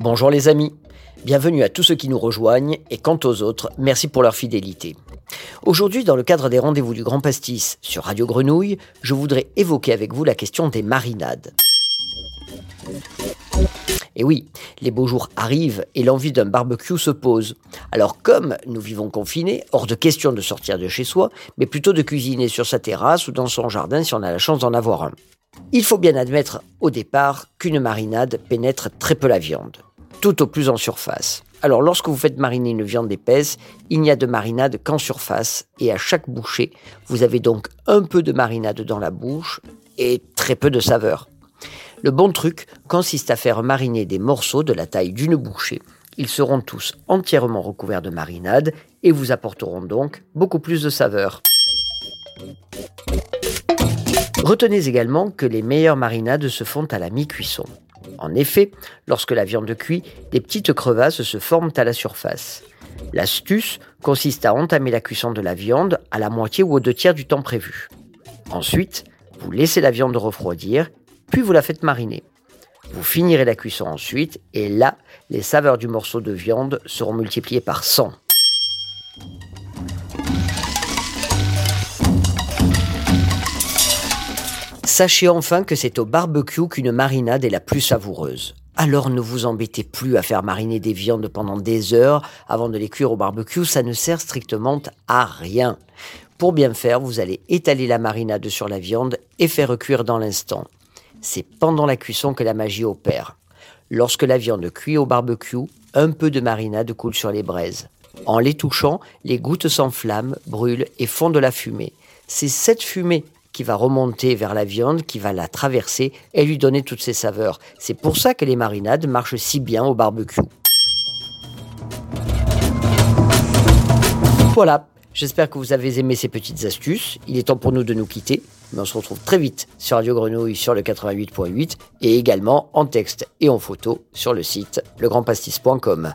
Bonjour les amis, bienvenue à tous ceux qui nous rejoignent et quant aux autres, merci pour leur fidélité. Aujourd'hui, dans le cadre des rendez-vous du Grand Pastis sur Radio Grenouille, je voudrais évoquer avec vous la question des marinades. Et oui, les beaux jours arrivent et l'envie d'un barbecue se pose. Alors comme nous vivons confinés, hors de question de sortir de chez soi, mais plutôt de cuisiner sur sa terrasse ou dans son jardin si on a la chance d'en avoir un. Il faut bien admettre au départ qu'une marinade pénètre très peu la viande tout au plus en surface. Alors lorsque vous faites mariner une viande épaisse, il n'y a de marinade qu'en surface et à chaque bouchée, vous avez donc un peu de marinade dans la bouche et très peu de saveur. Le bon truc consiste à faire mariner des morceaux de la taille d'une bouchée. Ils seront tous entièrement recouverts de marinade et vous apporteront donc beaucoup plus de saveur. Retenez également que les meilleures marinades se font à la mi-cuisson. En effet, lorsque la viande cuit, des petites crevasses se forment à la surface. L'astuce consiste à entamer la cuisson de la viande à la moitié ou aux deux tiers du temps prévu. Ensuite, vous laissez la viande refroidir, puis vous la faites mariner. Vous finirez la cuisson ensuite, et là, les saveurs du morceau de viande seront multipliées par 100. Sachez enfin que c'est au barbecue qu'une marinade est la plus savoureuse. Alors ne vous embêtez plus à faire mariner des viandes pendant des heures avant de les cuire au barbecue, ça ne sert strictement à rien. Pour bien faire, vous allez étaler la marinade sur la viande et faire cuire dans l'instant. C'est pendant la cuisson que la magie opère. Lorsque la viande cuit au barbecue, un peu de marinade coule sur les braises. En les touchant, les gouttes s'enflamment, brûlent et font de la fumée. C'est cette fumée qui va remonter vers la viande, qui va la traverser et lui donner toutes ses saveurs. C'est pour ça que les marinades marchent si bien au barbecue. Voilà, j'espère que vous avez aimé ces petites astuces. Il est temps pour nous de nous quitter, mais on se retrouve très vite sur Radio Grenouille sur le 88.8 et également en texte et en photo sur le site legrandpastis.com.